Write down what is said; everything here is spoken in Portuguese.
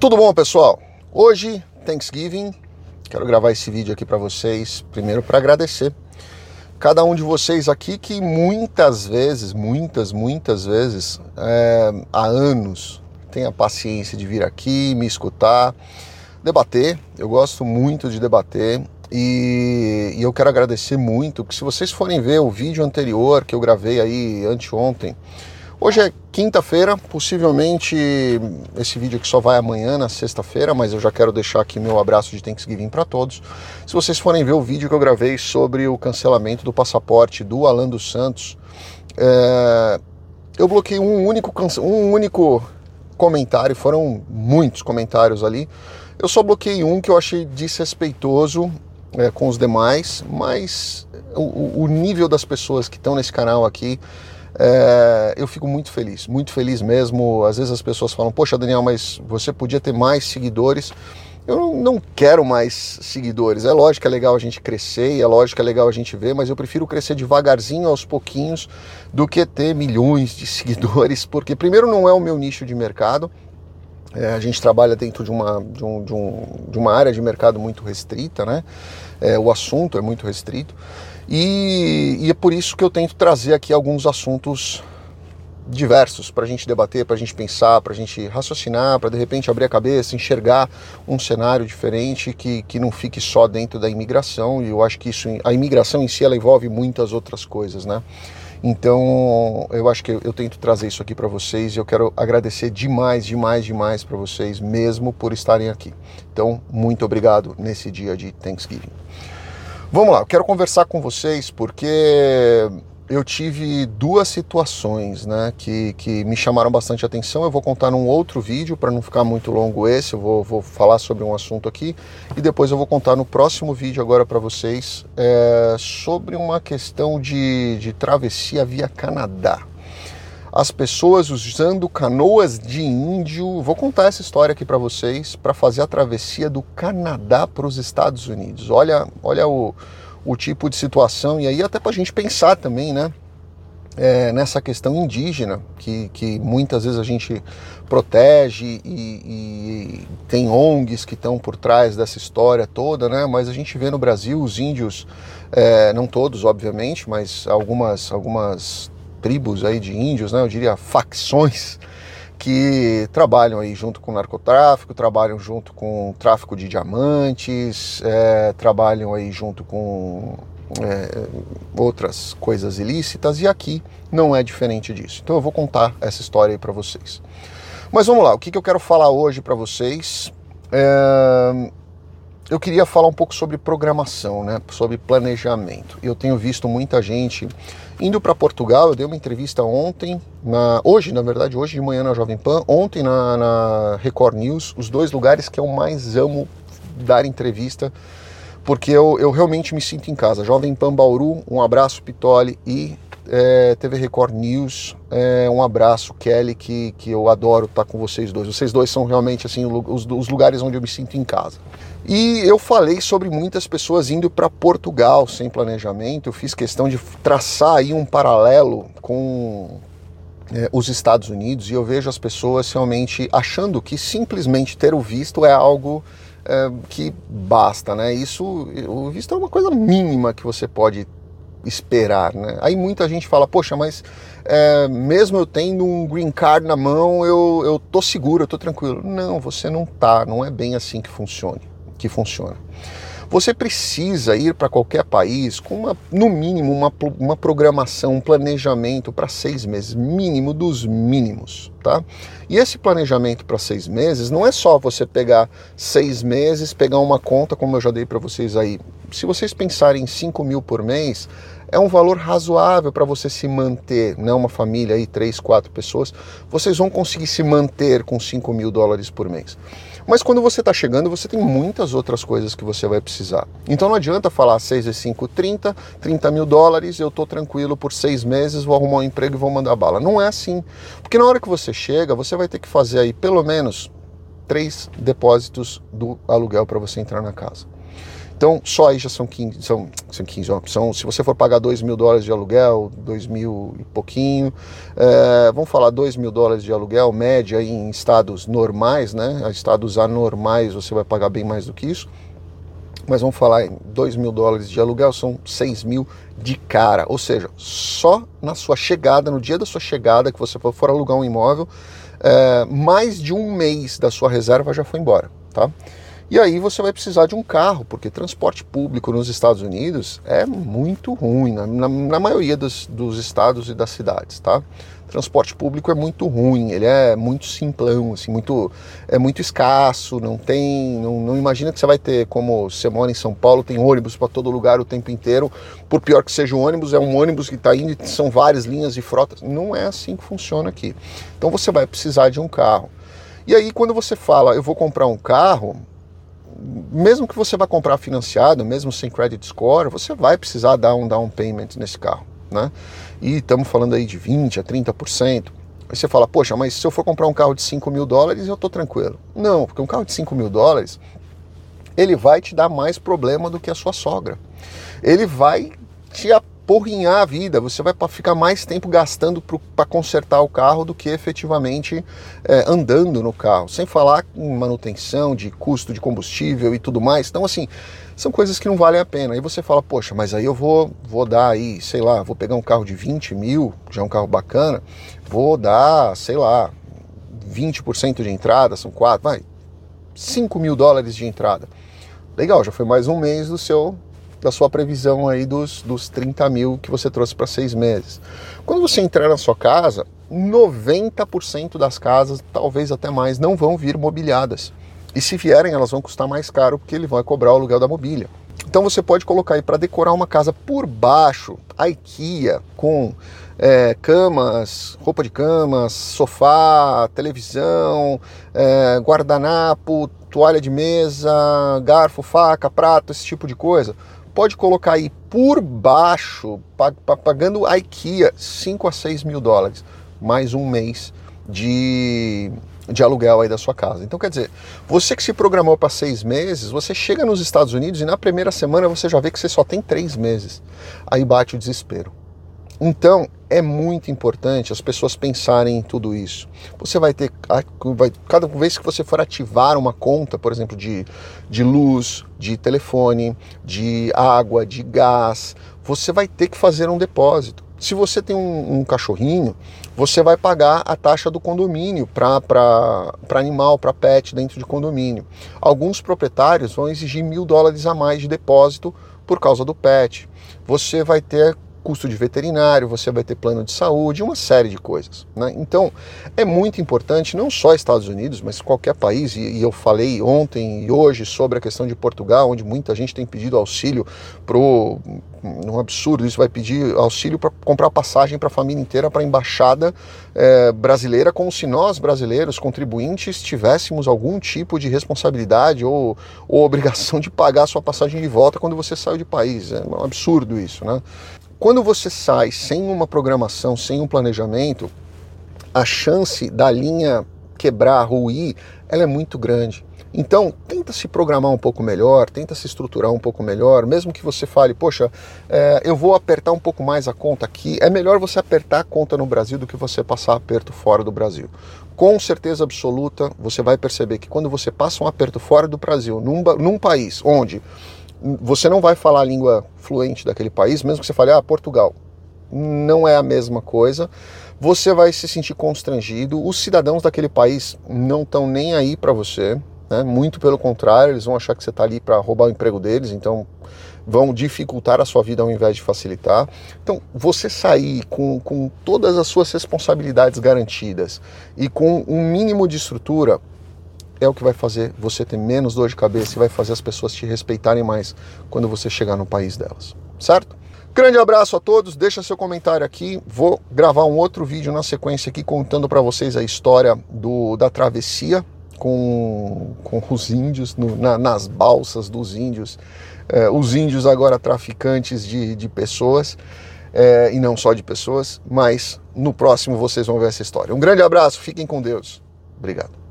Tudo bom, pessoal? Hoje, Thanksgiving, quero gravar esse vídeo aqui para vocês, primeiro para agradecer cada um de vocês aqui que muitas vezes, muitas, muitas vezes, é, há anos, tem a paciência de vir aqui, me escutar, debater. Eu gosto muito de debater e, e eu quero agradecer muito que se vocês forem ver o vídeo anterior que eu gravei aí anteontem, Hoje é quinta-feira, possivelmente esse vídeo aqui só vai amanhã, na sexta-feira, mas eu já quero deixar aqui meu abraço de Thanksgiving para todos. Se vocês forem ver o vídeo que eu gravei sobre o cancelamento do passaporte do Alan dos Santos, é... eu bloqueei um único, um único comentário, foram muitos comentários ali. Eu só bloqueei um que eu achei desrespeitoso é, com os demais, mas o, o nível das pessoas que estão nesse canal aqui é, eu fico muito feliz, muito feliz mesmo. Às vezes as pessoas falam, poxa, Daniel, mas você podia ter mais seguidores. Eu não quero mais seguidores. É lógico que é legal a gente crescer é lógico que é legal a gente ver, mas eu prefiro crescer devagarzinho, aos pouquinhos, do que ter milhões de seguidores, porque primeiro não é o meu nicho de mercado. É, a gente trabalha dentro de uma, de, um, de, um, de uma área de mercado muito restrita, né? É, o assunto é muito restrito. E, e é por isso que eu tento trazer aqui alguns assuntos diversos para a gente debater, para a gente pensar, para a gente raciocinar, para de repente abrir a cabeça, enxergar um cenário diferente que, que não fique só dentro da imigração. E eu acho que isso, a imigração em si, ela envolve muitas outras coisas, né? Então, eu acho que eu, eu tento trazer isso aqui para vocês e eu quero agradecer demais, demais, demais para vocês mesmo por estarem aqui. Então, muito obrigado nesse dia de Thanksgiving. Vamos lá, eu quero conversar com vocês porque eu tive duas situações né, que, que me chamaram bastante atenção. Eu vou contar num outro vídeo para não ficar muito longo esse. Eu vou, vou falar sobre um assunto aqui e depois eu vou contar no próximo vídeo agora para vocês é, sobre uma questão de, de travessia via Canadá as pessoas usando canoas de índio. Vou contar essa história aqui para vocês para fazer a travessia do Canadá para os Estados Unidos. Olha, olha o, o tipo de situação e aí até para a gente pensar também, né? É, nessa questão indígena que, que muitas vezes a gente protege e, e tem ONGs que estão por trás dessa história toda, né? Mas a gente vê no Brasil os índios, é, não todos, obviamente, mas algumas, algumas tribos aí de índios, né, eu diria facções, que trabalham aí junto com narcotráfico, trabalham junto com tráfico de diamantes, é, trabalham aí junto com é, outras coisas ilícitas, e aqui não é diferente disso. Então eu vou contar essa história aí para vocês. Mas vamos lá, o que, que eu quero falar hoje para vocês? É, eu queria falar um pouco sobre programação, né? sobre planejamento. Eu tenho visto muita gente indo para Portugal. Eu dei uma entrevista ontem, na, hoje, na verdade, hoje de manhã na Jovem Pan, ontem na, na Record News, os dois lugares que eu mais amo dar entrevista, porque eu, eu realmente me sinto em casa. Jovem Pan Bauru, um abraço, Pitoli, e é, TV Record News, é, um abraço, Kelly, que, que eu adoro estar com vocês dois. Vocês dois são realmente assim os, os lugares onde eu me sinto em casa. E eu falei sobre muitas pessoas indo para Portugal sem planejamento. Eu fiz questão de traçar aí um paralelo com é, os Estados Unidos e eu vejo as pessoas realmente achando que simplesmente ter o visto é algo é, que basta, né? Isso, o visto é uma coisa mínima que você pode esperar, né? Aí muita gente fala, poxa, mas é, mesmo eu tendo um green card na mão, eu, eu tô seguro, eu tô tranquilo. Não, você não tá, não é bem assim que funcione que funciona. Você precisa ir para qualquer país com uma, no mínimo uma, uma programação, um planejamento para seis meses, mínimo dos mínimos, tá? E esse planejamento para seis meses não é só você pegar seis meses, pegar uma conta, como eu já dei para vocês aí. Se vocês pensarem em 5 mil por mês, é um valor razoável para você se manter, né? Uma família aí, três, quatro pessoas, vocês vão conseguir se manter com 5 mil dólares por mês. Mas quando você está chegando, você tem muitas outras coisas que você vai precisar. Então não adianta falar 6 e 5, 30, 30 mil dólares, eu estou tranquilo por seis meses, vou arrumar um emprego e vou mandar bala. Não é assim. Porque na hora que você chega, você vai ter que fazer aí pelo menos três depósitos do aluguel para você entrar na casa. Então, só aí já são 15, são, são 15 são, se você for pagar 2 mil dólares de aluguel, 2 mil e pouquinho, é, vamos falar 2 mil dólares de aluguel, média em estados normais, né? Estados anormais você vai pagar bem mais do que isso. Mas vamos falar em 2 mil dólares de aluguel, são 6 mil de cara. Ou seja, só na sua chegada, no dia da sua chegada, que você for alugar um imóvel, é, mais de um mês da sua reserva já foi embora, tá? E aí você vai precisar de um carro, porque transporte público nos Estados Unidos é muito ruim, na, na, na maioria dos, dos, estados e das cidades, tá? Transporte público é muito ruim, ele é muito simplão, assim, muito, é muito escasso, não tem, não, não imagina que você vai ter, como você mora em São Paulo, tem ônibus para todo lugar o tempo inteiro, por pior que seja o ônibus, é um ônibus que está indo, são várias linhas de frotas, não é assim que funciona aqui. Então você vai precisar de um carro. E aí quando você fala, eu vou comprar um carro, mesmo que você vá comprar financiado, mesmo sem credit score, você vai precisar dar um down payment nesse carro, né? E estamos falando aí de 20% a 30%. Aí você fala, poxa, mas se eu for comprar um carro de 5 mil dólares, eu estou tranquilo. Não, porque um carro de 5 mil dólares, ele vai te dar mais problema do que a sua sogra. Ele vai te porrinhar a vida, você vai ficar mais tempo gastando para consertar o carro do que efetivamente é, andando no carro, sem falar em manutenção, de custo de combustível e tudo mais. Então, assim, são coisas que não valem a pena. Aí você fala, poxa, mas aí eu vou, vou dar aí, sei lá, vou pegar um carro de 20 mil, já é um carro bacana, vou dar, sei lá, 20% de entrada, são quatro, vai, 5 mil dólares de entrada. Legal, já foi mais um mês do seu da sua previsão aí dos, dos 30 mil que você trouxe para seis meses. Quando você entrar na sua casa, 90% das casas, talvez até mais, não vão vir mobiliadas. E se vierem, elas vão custar mais caro porque ele vai cobrar o aluguel da mobília. Então você pode colocar aí para decorar uma casa por baixo, a IKEA, com é, camas, roupa de camas, sofá, televisão, é, guardanapo, toalha de mesa, garfo, faca, prato, esse tipo de coisa pode colocar aí por baixo, pagando a IKEA 5 a 6 mil dólares, mais um mês de, de aluguel aí da sua casa. Então, quer dizer, você que se programou para seis meses, você chega nos Estados Unidos e na primeira semana você já vê que você só tem três meses. Aí bate o desespero. Então, é muito importante as pessoas pensarem em tudo isso. Você vai ter, vai, cada vez que você for ativar uma conta, por exemplo, de, de luz, de telefone, de água, de gás, você vai ter que fazer um depósito. Se você tem um, um cachorrinho, você vai pagar a taxa do condomínio para animal, para pet dentro de condomínio. Alguns proprietários vão exigir mil dólares a mais de depósito por causa do pet. Você vai ter custo de veterinário, você vai ter plano de saúde, uma série de coisas. Né? Então, é muito importante, não só Estados Unidos, mas qualquer país, e, eu falei ontem e hoje sobre a questão de Portugal, onde muita gente tem pedido auxílio pro um absurdo, isso vai pedir auxílio para comprar passagem para a família inteira para a embaixada é, brasileira, como se nós brasileiros, contribuintes, tivéssemos algum tipo de responsabilidade ou, ou obrigação de pagar a sua passagem de volta quando você saiu de país. É um absurdo isso, né? Quando você sai sem uma programação, sem um planejamento, a chance da linha quebrar, ruir, ela é muito grande. Então, tenta se programar um pouco melhor, tenta se estruturar um pouco melhor, mesmo que você fale, poxa, é, eu vou apertar um pouco mais a conta aqui. É melhor você apertar a conta no Brasil do que você passar aperto fora do Brasil. Com certeza absoluta, você vai perceber que quando você passa um aperto fora do Brasil, num, num país onde você não vai falar a língua fluente daquele país, mesmo que você fale, ah, Portugal. Não é a mesma coisa. Você vai se sentir constrangido. Os cidadãos daquele país não estão nem aí para você. Né? Muito pelo contrário, eles vão achar que você está ali para roubar o emprego deles, então vão dificultar a sua vida ao invés de facilitar. Então, você sair com, com todas as suas responsabilidades garantidas e com um mínimo de estrutura, é o que vai fazer você ter menos dor de cabeça e vai fazer as pessoas te respeitarem mais quando você chegar no país delas, certo? Grande abraço a todos, deixa seu comentário aqui. Vou gravar um outro vídeo na sequência aqui contando para vocês a história do, da travessia com, com os índios, no, na, nas balsas dos índios, é, os índios agora traficantes de, de pessoas, é, e não só de pessoas, mas no próximo vocês vão ver essa história. Um grande abraço, fiquem com Deus. Obrigado.